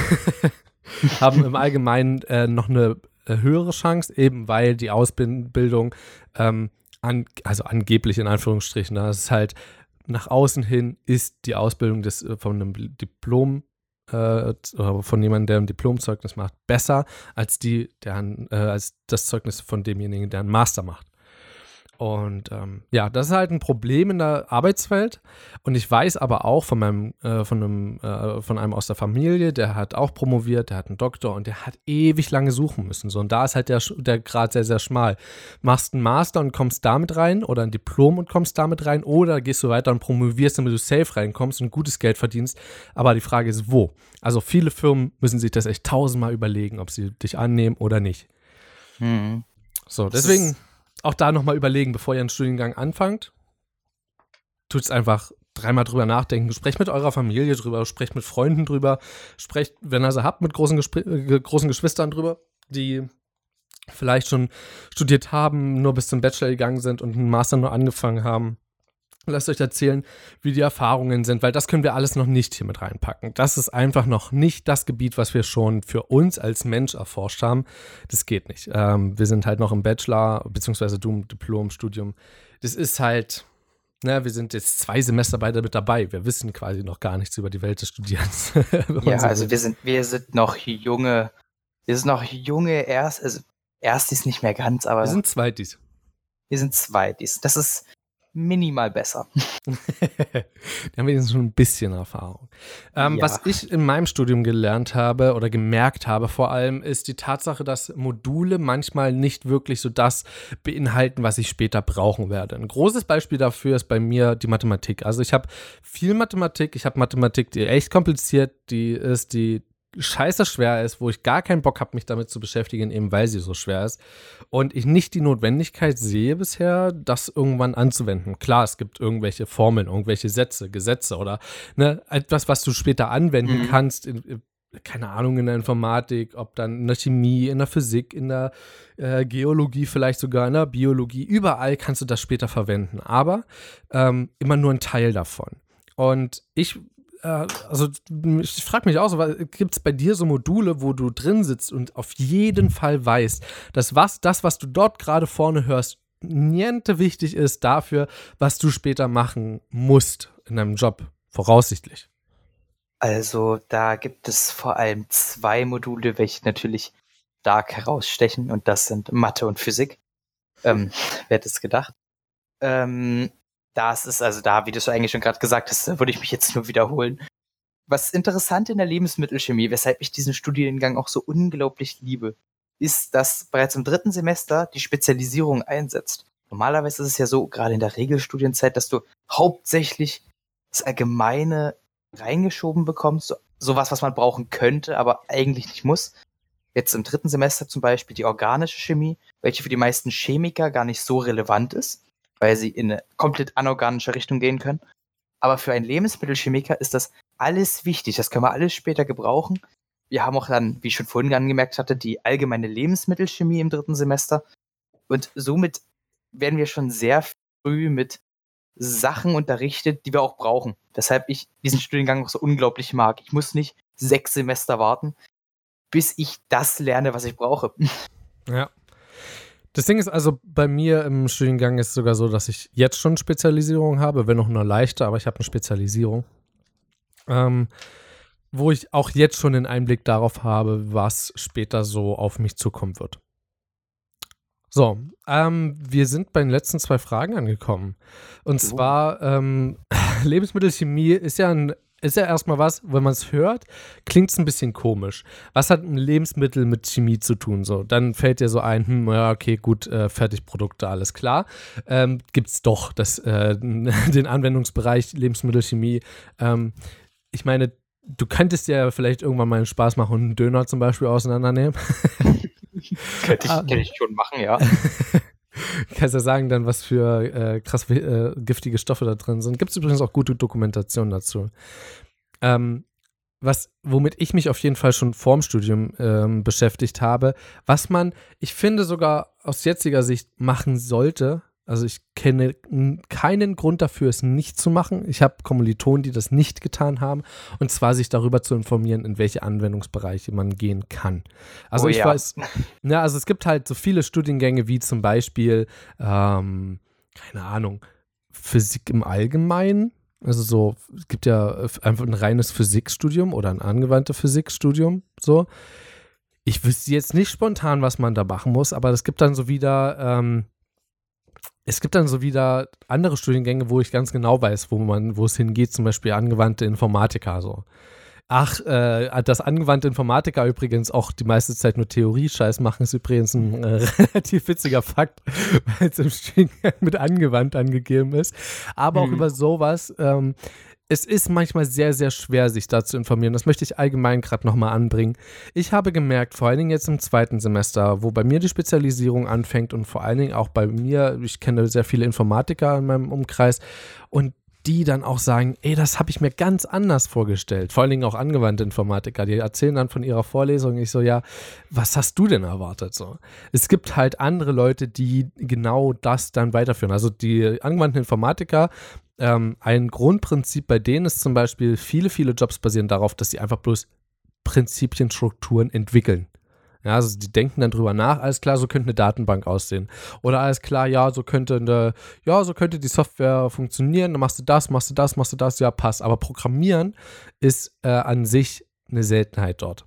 haben im Allgemeinen äh, noch eine höhere Chance, eben weil die Ausbildung, ähm, an, also angeblich in Anführungsstrichen, das ist halt nach außen hin ist die Ausbildung des, äh, von einem Diplom äh, von jemandem, der ein Diplomzeugnis macht, besser als die, der äh, als das Zeugnis von demjenigen, der einen Master macht. Und ähm, ja, das ist halt ein Problem in der Arbeitswelt. Und ich weiß aber auch von meinem, äh, von einem, äh, von einem aus der Familie, der hat auch promoviert, der hat einen Doktor und der hat ewig lange suchen müssen. So, und da ist halt der, der Grad sehr, sehr schmal. Machst einen Master und kommst damit rein oder ein Diplom und kommst damit rein oder gehst du weiter und promovierst, damit du safe reinkommst und gutes Geld verdienst. Aber die Frage ist, wo? Also viele Firmen müssen sich das echt tausendmal überlegen, ob sie dich annehmen oder nicht. Mhm. So, deswegen auch da nochmal überlegen, bevor ihr einen Studiengang anfangt. Tut es einfach dreimal drüber nachdenken. Sprecht mit eurer Familie drüber, sprecht mit Freunden drüber, sprecht, wenn ihr sie habt, mit großen, äh, großen Geschwistern drüber, die vielleicht schon studiert haben, nur bis zum Bachelor gegangen sind und einen Master nur angefangen haben. Lasst euch erzählen, wie die Erfahrungen sind, weil das können wir alles noch nicht hier mit reinpacken. Das ist einfach noch nicht das Gebiet, was wir schon für uns als Mensch erforscht haben. Das geht nicht. Ähm, wir sind halt noch im Bachelor, beziehungsweise du im Diplom-Studium. Das ist halt, na, wir sind jetzt zwei Semester beide mit dabei. Wir wissen quasi noch gar nichts über die Welt des Studierens. ja, also wir sind, wir sind noch junge, wir sind noch junge Erst, also Erstis nicht mehr ganz, aber. Wir sind Zweitis. Wir sind Zweitis. Das ist, minimal besser. Die haben jetzt schon ein bisschen Erfahrung. Ähm, ja. Was ich in meinem Studium gelernt habe oder gemerkt habe vor allem, ist die Tatsache, dass Module manchmal nicht wirklich so das beinhalten, was ich später brauchen werde. Ein großes Beispiel dafür ist bei mir die Mathematik. Also ich habe viel Mathematik, ich habe Mathematik, die echt kompliziert, die ist, die scheiße schwer ist, wo ich gar keinen Bock habe, mich damit zu beschäftigen, eben weil sie so schwer ist. Und ich nicht die Notwendigkeit sehe bisher, das irgendwann anzuwenden. Klar, es gibt irgendwelche Formeln, irgendwelche Sätze, Gesetze oder ne, etwas, was du später anwenden mhm. kannst. In, in, keine Ahnung, in der Informatik, ob dann in der Chemie, in der Physik, in der äh, Geologie, vielleicht sogar in der Biologie. Überall kannst du das später verwenden, aber ähm, immer nur ein Teil davon. Und ich also ich frage mich auch so, gibt es bei dir so Module, wo du drin sitzt und auf jeden Fall weißt, dass was, das, was du dort gerade vorne hörst, niente wichtig ist dafür, was du später machen musst in deinem Job, voraussichtlich? Also da gibt es vor allem zwei Module, welche natürlich stark herausstechen und das sind Mathe und Physik. Ähm, wer hätte es gedacht? Ähm, Das ist also da, wie du es eigentlich schon gerade gesagt hast, würde ich mich jetzt nur wiederholen. Was interessant in der Lebensmittelchemie, weshalb ich diesen Studiengang auch so unglaublich liebe, ist, dass bereits im dritten Semester die Spezialisierung einsetzt. Normalerweise ist es ja so, gerade in der Regelstudienzeit, dass du hauptsächlich das Allgemeine reingeschoben bekommst, so, sowas, was man brauchen könnte, aber eigentlich nicht muss. Jetzt im dritten Semester zum Beispiel die organische Chemie, welche für die meisten Chemiker gar nicht so relevant ist, weil sie in eine komplett anorganische Richtung gehen können. Aber für einen Lebensmittelchemiker ist das alles wichtig. Das können wir alles später gebrauchen. Wir haben auch dann, wie ich schon vorhin angemerkt hatte, die allgemeine Lebensmittelchemie im dritten Semester. Und somit werden wir schon sehr früh mit Sachen unterrichtet, die wir auch brauchen. Weshalb ich diesen Studiengang auch so unglaublich mag. Ich muss nicht sechs Semester warten, bis ich das lerne, was ich brauche. Ja. Das Ding ist also, bei mir im Studiengang ist es sogar so, dass ich jetzt schon Spezialisierung habe, wenn auch nur leichte, aber ich habe eine Spezialisierung. Ähm, wo ich auch jetzt schon den Einblick darauf habe, was später so auf mich zukommen wird. So, ähm, wir sind bei den letzten zwei Fragen angekommen. Und oh. zwar, ähm, Lebensmittelchemie ist ja ein ist ja erstmal was, wenn man es hört, klingt es ein bisschen komisch. Was hat ein Lebensmittel mit Chemie zu tun? So, dann fällt dir so ein, hm, ja, okay, gut, äh, Fertigprodukte, alles klar. Ähm, Gibt es doch das, äh, den Anwendungsbereich Lebensmittelchemie. Ähm, ich meine, du könntest ja vielleicht irgendwann mal einen Spaß machen und einen Döner zum Beispiel auseinandernehmen. Könnte ich, ah. könnte ich schon machen, ja. Kannst ja sagen dann, was für äh, krass äh, giftige Stoffe da drin sind. Gibt es übrigens auch gute Dokumentation dazu. Ähm, was, womit ich mich auf jeden Fall schon vorm Studium ähm, beschäftigt habe, was man, ich finde sogar aus jetziger Sicht machen sollte, also ich kenne keinen Grund dafür, es nicht zu machen. Ich habe Kommilitonen, die das nicht getan haben. Und zwar sich darüber zu informieren, in welche Anwendungsbereiche man gehen kann. Also oh, ich ja. weiß, ja, also es gibt halt so viele Studiengänge wie zum Beispiel, ähm, keine Ahnung, Physik im Allgemeinen. Also so, es gibt ja einfach ein reines Physikstudium oder ein angewandtes Physikstudium. So. Ich wüsste jetzt nicht spontan, was man da machen muss, aber es gibt dann so wieder ähm, es gibt dann so wieder andere Studiengänge, wo ich ganz genau weiß, wo man, wo es hingeht, zum Beispiel angewandte Informatiker so. Ach, äh, dass angewandte Informatiker übrigens auch die meiste Zeit nur Theorie-Scheiß machen, ist übrigens ein äh, relativ witziger Fakt, weil es im Studiengang mit angewandt angegeben ist. Aber mhm. auch über sowas ähm, es ist manchmal sehr, sehr schwer, sich da zu informieren. Das möchte ich allgemein gerade nochmal anbringen. Ich habe gemerkt, vor allen Dingen jetzt im zweiten Semester, wo bei mir die Spezialisierung anfängt und vor allen Dingen auch bei mir, ich kenne sehr viele Informatiker in meinem Umkreis und die dann auch sagen, ey, das habe ich mir ganz anders vorgestellt. Vor allen Dingen auch angewandte Informatiker, die erzählen dann von ihrer Vorlesung. Ich so, ja, was hast du denn erwartet? So, es gibt halt andere Leute, die genau das dann weiterführen. Also die angewandten Informatiker ähm, ein Grundprinzip bei denen ist zum Beispiel, viele, viele Jobs basieren darauf, dass sie einfach bloß Prinzipien, Strukturen entwickeln. Ja, also die denken dann drüber nach, alles klar, so könnte eine Datenbank aussehen. Oder alles klar, ja, so könnte eine, ja, so könnte die Software funktionieren, dann machst du das, machst du das, machst du das, ja, passt. Aber Programmieren ist äh, an sich eine Seltenheit dort.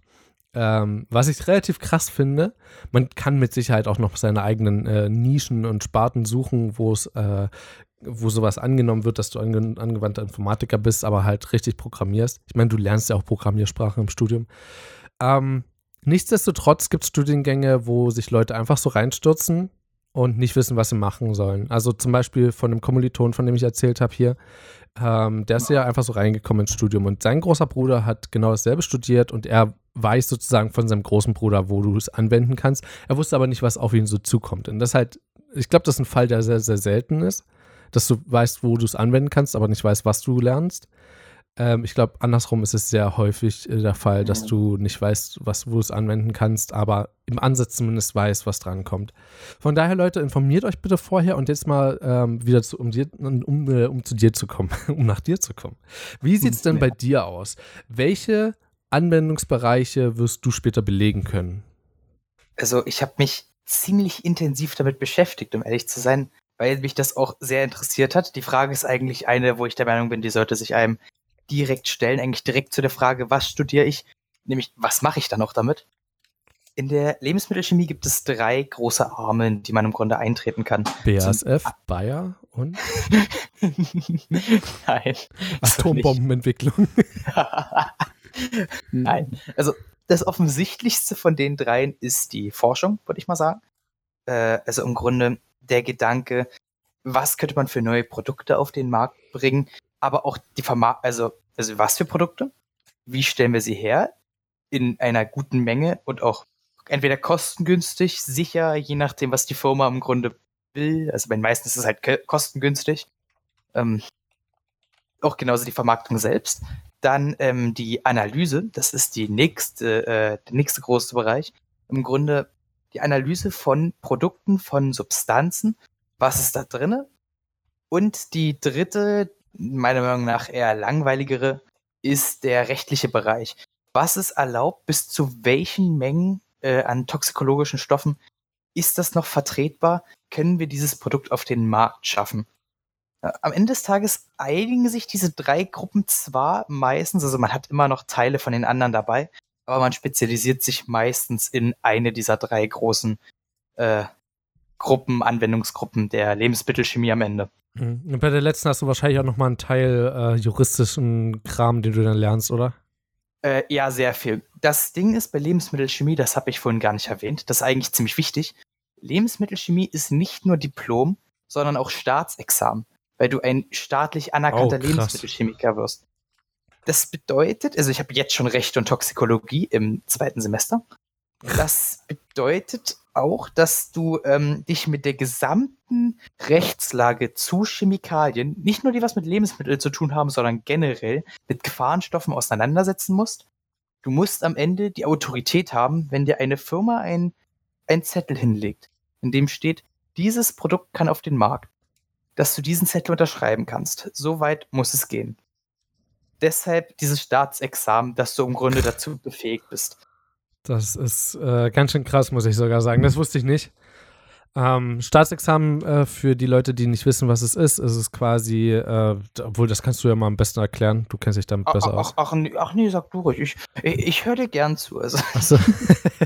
Ähm, was ich relativ krass finde, man kann mit Sicherheit auch noch seine eigenen äh, Nischen und Sparten suchen, wo es äh, wo sowas angenommen wird, dass du ange angewandter Informatiker bist, aber halt richtig programmierst. Ich meine, du lernst ja auch Programmiersprachen im Studium. Ähm, nichtsdestotrotz gibt es Studiengänge, wo sich Leute einfach so reinstürzen und nicht wissen, was sie machen sollen. Also zum Beispiel von dem Kommiliton, von dem ich erzählt habe hier, ähm, der ist ja einfach so reingekommen ins Studium und sein großer Bruder hat genau dasselbe studiert und er weiß sozusagen von seinem großen Bruder, wo du es anwenden kannst. Er wusste aber nicht, was auf ihn so zukommt. Und das halt, ich glaube, das ist ein Fall, der sehr, sehr selten ist dass du weißt, wo du es anwenden kannst, aber nicht weißt, was du lernst. Ähm, ich glaube, andersrum ist es sehr häufig äh, der Fall, dass du nicht weißt, was, wo du es anwenden kannst, aber im Ansatz zumindest weißt, was dran kommt. Von daher, Leute, informiert euch bitte vorher und jetzt mal ähm, wieder zu, um, dir, um, äh, um zu dir zu kommen, um nach dir zu kommen. Wie sieht es denn bei dir aus? Welche Anwendungsbereiche wirst du später belegen können? Also, ich habe mich ziemlich intensiv damit beschäftigt, um ehrlich zu sein weil mich das auch sehr interessiert hat. Die Frage ist eigentlich eine, wo ich der Meinung bin, die sollte sich einem direkt stellen, eigentlich direkt zu der Frage, was studiere ich, nämlich was mache ich dann noch damit? In der Lebensmittelchemie gibt es drei große Arme, in die man im Grunde eintreten kann. BASF, Bayer Und? Nein. Atombombenentwicklung. Nein. Also das offensichtlichste von den dreien ist die Forschung, würde ich mal sagen. Äh, also im Grunde der Gedanke, was könnte man für neue Produkte auf den Markt bringen, aber auch die Vermarktung, also, also was für Produkte, wie stellen wir sie her in einer guten Menge und auch entweder kostengünstig, sicher, je nachdem, was die Firma im Grunde will. Also bei den meisten ist es halt kostengünstig. Ähm, auch genauso die Vermarktung selbst. Dann ähm, die Analyse, das ist die nächste, äh, der nächste große Bereich. Im Grunde die Analyse von Produkten, von Substanzen. Was ist da drinne? Und die dritte, meiner Meinung nach eher langweiligere, ist der rechtliche Bereich. Was ist erlaubt, bis zu welchen Mengen äh, an toxikologischen Stoffen ist das noch vertretbar? Können wir dieses Produkt auf den Markt schaffen? Am Ende des Tages einigen sich diese drei Gruppen zwar meistens, also man hat immer noch Teile von den anderen dabei, aber man spezialisiert sich meistens in eine dieser drei großen äh, Gruppen, Anwendungsgruppen der Lebensmittelchemie am Ende. Mhm. Und bei der letzten hast du wahrscheinlich auch noch mal einen Teil äh, juristischen Kram, den du dann lernst, oder? Äh, ja, sehr viel. Das Ding ist bei Lebensmittelchemie, das habe ich vorhin gar nicht erwähnt, das ist eigentlich ziemlich wichtig. Lebensmittelchemie ist nicht nur Diplom, sondern auch Staatsexamen, weil du ein staatlich anerkannter oh, Lebensmittelchemiker wirst. Das bedeutet, also ich habe jetzt schon Recht und Toxikologie im zweiten Semester. Das bedeutet auch, dass du ähm, dich mit der gesamten Rechtslage zu Chemikalien, nicht nur die was mit Lebensmitteln zu tun haben, sondern generell mit Gefahrenstoffen auseinandersetzen musst. Du musst am Ende die Autorität haben, wenn dir eine Firma ein, ein Zettel hinlegt, in dem steht, dieses Produkt kann auf den Markt, dass du diesen Zettel unterschreiben kannst. So weit muss es gehen. Deshalb dieses Staatsexamen, dass du im Grunde dazu befähigt bist. Das ist äh, ganz schön krass, muss ich sogar sagen. Das wusste ich nicht. Ähm, Staatsexamen äh, für die Leute, die nicht wissen, was es ist, ist es quasi, äh, obwohl das kannst du ja mal am besten erklären, du kennst dich damit ach, besser ach, aus. Ach, ach, nee, sag du ruhig, ich, ich, ich höre dir gern zu. Also. So.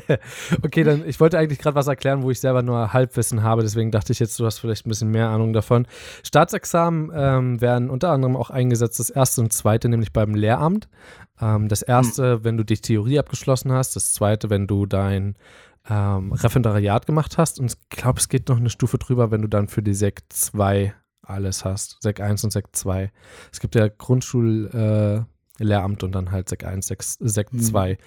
okay, dann, ich wollte eigentlich gerade was erklären, wo ich selber nur Halbwissen habe, deswegen dachte ich jetzt, du hast vielleicht ein bisschen mehr Ahnung davon. Staatsexamen ähm, werden unter anderem auch eingesetzt, das erste und zweite, nämlich beim Lehramt. Ähm, das erste, hm. wenn du die Theorie abgeschlossen hast, das zweite, wenn du dein ähm, Referendariat gemacht hast. Und ich glaube, es geht noch eine Stufe drüber, wenn du dann für die Sek 2 alles hast. Sek 1 und Sek 2. Es gibt ja Grundschullehramt äh, und dann halt Sek 1, Sek, Sek 2. Hm.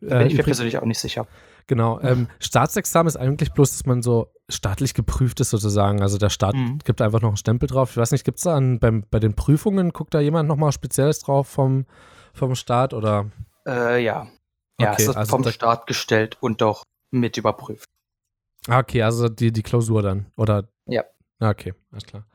Da bin äh, ich mir persönlich auch nicht sicher. Genau. Ähm, Staatsexamen ist eigentlich bloß, dass man so staatlich geprüft ist sozusagen. Also der Staat mhm. gibt einfach noch einen Stempel drauf. Ich weiß nicht, gibt es da an, beim, bei den Prüfungen, guckt da jemand nochmal Spezielles drauf vom, vom Staat oder? Äh, ja. Ja, okay, es ist also vom Staat gestellt und doch mit überprüft. Ah, okay, also die, die Klausur dann, oder? Ja. Ah, okay, alles klar.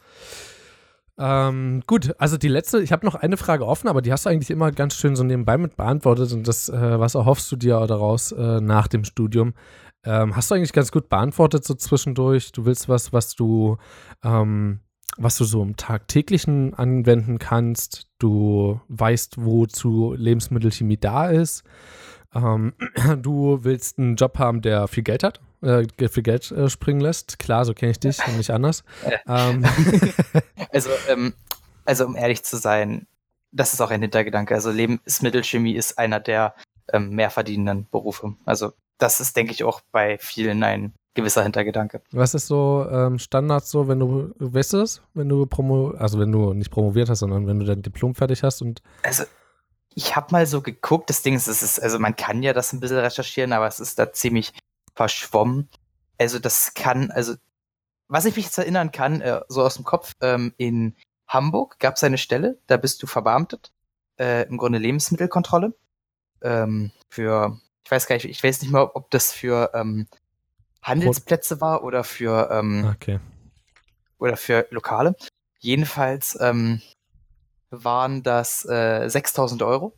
Ähm, gut, also die letzte, ich habe noch eine Frage offen, aber die hast du eigentlich immer ganz schön so nebenbei mit beantwortet und das, äh, was erhoffst du dir daraus äh, nach dem Studium? Ähm, hast du eigentlich ganz gut beantwortet so zwischendurch? Du willst was, was du, ähm, was du so im Tagtäglichen anwenden kannst. Du weißt, wozu Lebensmittelchemie da ist. Ähm, du willst einen Job haben, der viel Geld hat, äh, viel Geld äh, springen lässt. Klar, so kenne ich dich und nicht anders. ähm. also, ähm, also, um ehrlich zu sein, das ist auch ein Hintergedanke. Also, Lebensmittelchemie ist einer der ähm, mehr verdienenden Berufe. Also, das ist, denke ich, auch bei vielen ein gewisser Hintergedanke. Was ist so ähm, Standard so, wenn du, weißt du das, wenn du promo, also wenn du nicht promoviert hast, sondern wenn du dein Diplom fertig hast und also ich habe mal so geguckt, das Ding ist, es ist, also man kann ja das ein bisschen recherchieren, aber es ist da ziemlich verschwommen. Also das kann, also was ich mich jetzt erinnern kann, äh, so aus dem Kopf, ähm, in Hamburg gab es eine Stelle, da bist du verbeamtet, äh, im Grunde Lebensmittelkontrolle. Ähm, für, ich weiß gar nicht, ich weiß nicht mehr, ob das für ähm, Handelsplätze war oder für ähm, okay. oder für Lokale. Jedenfalls ähm, waren das äh, 6000 Euro.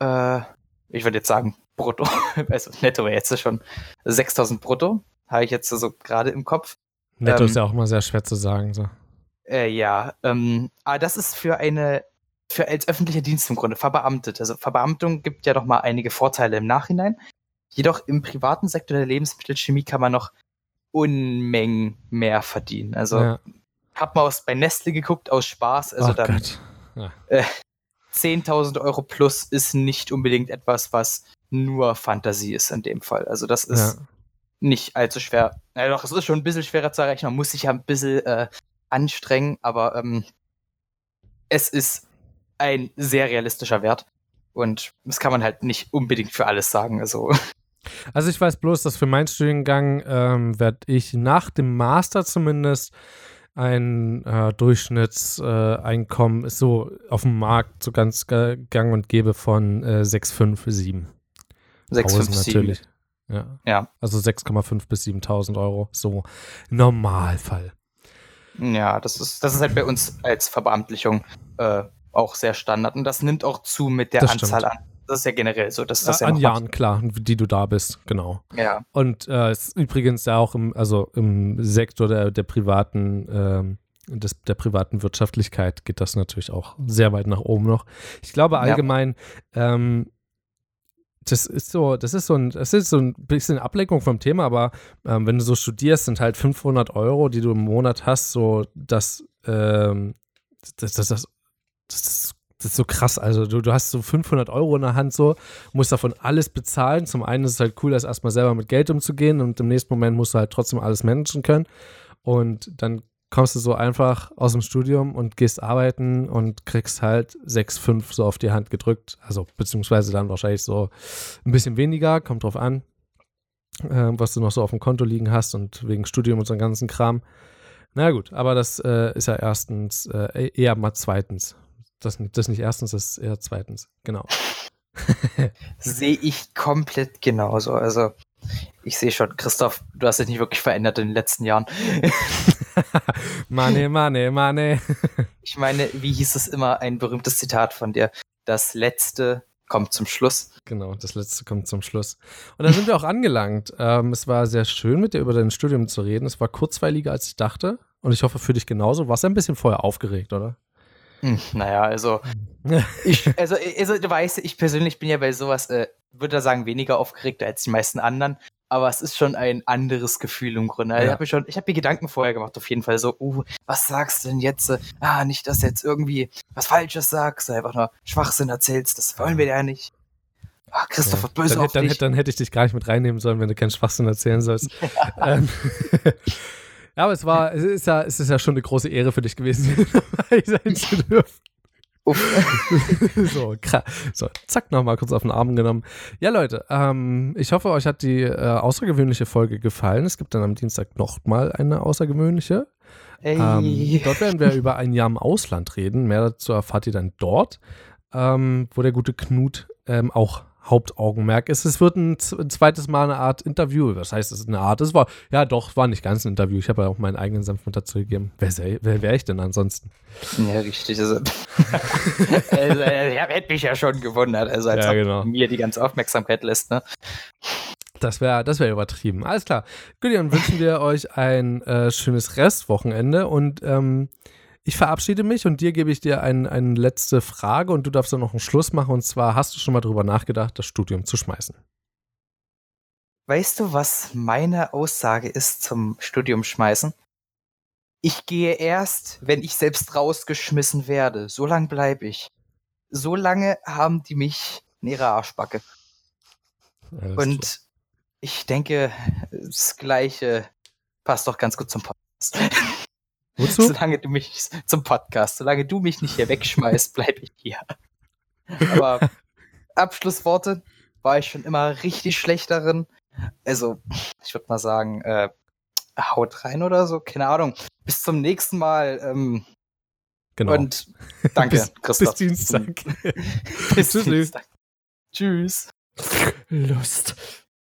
Äh, ich würde jetzt sagen brutto, also netto wäre jetzt schon 6000 brutto, habe ich jetzt so gerade im Kopf. Netto ähm, ist ja auch immer sehr schwer zu sagen. So. Äh, ja, ähm, aber das ist für eine, für als öffentlicher Dienst im Grunde, verbeamtet. Also Verbeamtung gibt ja doch mal einige Vorteile im Nachhinein. Jedoch im privaten Sektor der Lebensmittelchemie kann man noch Unmengen mehr verdienen. Also ja. Hab mal aus, bei Nestle geguckt, aus Spaß. Also oh dann Gott. Ja. äh, 10.000 Euro plus ist nicht unbedingt etwas, was nur Fantasie ist in dem Fall. Also das ist Ja. nicht allzu schwer. Ja, doch, es ist schon ein bisschen schwerer zu erreichen. Man muss sich ja ein bisschen äh, anstrengen, aber ähm, es ist ein sehr realistischer Wert. Und das kann man halt nicht unbedingt für alles sagen. Also, Also ich weiß bloß, dass für meinen Studiengang ähm, werde ich nach dem Master zumindest ein äh, Durchschnittseinkommen Einkommen ist so auf dem Markt so ganz ga- gang und gäbe von äh, 6,5, 7.000 657. natürlich. Ja. Ja. Also 6,5 bis 7.000 Euro, so Normalfall. Ja, das ist, das ist halt bei uns als Verbeamtlichung äh, auch sehr Standard. Und das nimmt auch zu mit der Das Anzahl stimmt. an. Das ist ja generell so, dass das Äh, ja An Jahren, klar, die du da bist, genau. Ja, Und äh, ist übrigens ja auch im, also im Sektor der, der privaten, ähm, des, der privaten Wirtschaftlichkeit geht das natürlich auch sehr weit nach oben noch. Ich glaube Ja. allgemein, ähm, das ist so, das ist so ein, das ist so ein bisschen Ablenkung vom Thema, aber ähm, wenn du so studierst, sind halt 500 Euro, die du im Monat hast, so das, ähm, das, das, das, das, ist- das ist so krass. Also du, du hast so 500 Euro in der Hand so, musst davon alles bezahlen. Zum einen ist es halt cool, das erstmal selber mit Geld umzugehen und im nächsten Moment musst du halt trotzdem alles managen können. Und dann kommst du so einfach aus dem Studium und gehst arbeiten und kriegst halt 6, 5 so auf die Hand gedrückt. Also beziehungsweise dann wahrscheinlich so ein bisschen weniger, kommt drauf an, äh, was du noch so auf dem Konto liegen hast und wegen Studium und so einem ganzen Kram. Na gut, aber das äh, ist ja erstens, äh, eher mal zweitens. Das, das nicht erstens, das ist eher zweitens. Genau. sehe ich komplett genauso. Also, ich sehe schon, Christoph, du hast dich nicht wirklich verändert in den letzten Jahren. Money, money, money. Ich meine, wie hieß es immer, ein berühmtes Zitat von dir? Das Letzte kommt zum Schluss. Genau, das letzte kommt zum Schluss. Und da sind wir auch angelangt. Ähm, es war sehr schön, mit dir über dein Studium zu reden. Es war kurzweiliger, als ich dachte. Und ich hoffe für dich genauso. Warst du ein bisschen vorher aufgeregt, oder? Hm, naja, also, ich, also, also, du weißt, ich persönlich bin ja bei sowas, äh, würde da sagen, weniger aufgeregt als die meisten anderen. Aber es ist schon ein anderes Gefühl im Grunde. Also Ja. Ich habe mir schon, ich habe mir Gedanken vorher gemacht, auf jeden Fall so, uh, was sagst du denn jetzt? äh, Ah, nicht, dass du jetzt irgendwie was Falsches sagst, einfach nur Schwachsinn erzählst, das wollen wir ja nicht. Ah, Christoph wird böse dann, auf hätte- dann, dich. hätte- dann hätte ich dich gar nicht mit reinnehmen sollen, wenn du keinen Schwachsinn erzählen sollst. ähm, ja, aber es war, es ist ja, es ist ja schon eine große Ehre für dich gewesen, hier dabei sein zu dürfen. Uff. so, so, zack, nochmal kurz auf den Arm genommen. Ja, Leute, ähm, ich hoffe, euch hat die äh, außergewöhnliche Folge gefallen. Es gibt dann am Dienstag nochmal eine außergewöhnliche. Ähm, dort werden wir über ein Jahr im Ausland reden. Mehr dazu erfahrt ihr dann dort, ähm, wo der gute Knut ähm, auch Hauptaugenmerk ist. Es wird ein, zweites Mal eine Art Interview. Was heißt, es ist eine Art? Es war, ja doch, war nicht ganz ein Interview. Ich habe ja auch meinen eigenen Senf mit dazu gegeben. Wer, sei- wer wäre ich denn ansonsten? Ja, richtig. Also, also äh, ja, hätte mich ja schon gewundert. Also, als Ja, genau. mir die ganze Aufmerksamkeit lässt, ne? Das wäre das wär übertrieben. Alles klar. Gut, dann wünschen wir euch ein äh, schönes Restwochenende und ähm, ich verabschiede mich und dir gebe ich dir ein, eine letzte Frage und du darfst dann noch einen Schluss machen und zwar, hast du schon mal drüber nachgedacht, das Studium zu schmeißen? Weißt du, was meine Aussage ist zum Studium schmeißen? Ich gehe erst, wenn ich selbst rausgeschmissen werde. So lang bleibe ich. So lange haben die mich in ihrer Arschbacke. Alles klar. Und ich denke, das Gleiche passt doch ganz gut zum Podcast. Wozu? Solange du mich zum Podcast, solange du mich nicht hier wegschmeißt, bleibe ich hier. Aber Abschlussworte war ich schon immer richtig schlecht darin. Also, ich würde mal sagen, äh, haut rein oder so, keine Ahnung. Bis zum nächsten Mal. Ähm, Genau. Und danke, bis, Christoph. bis Dienstag. Bis. Dienstag. Tschüss. Lust.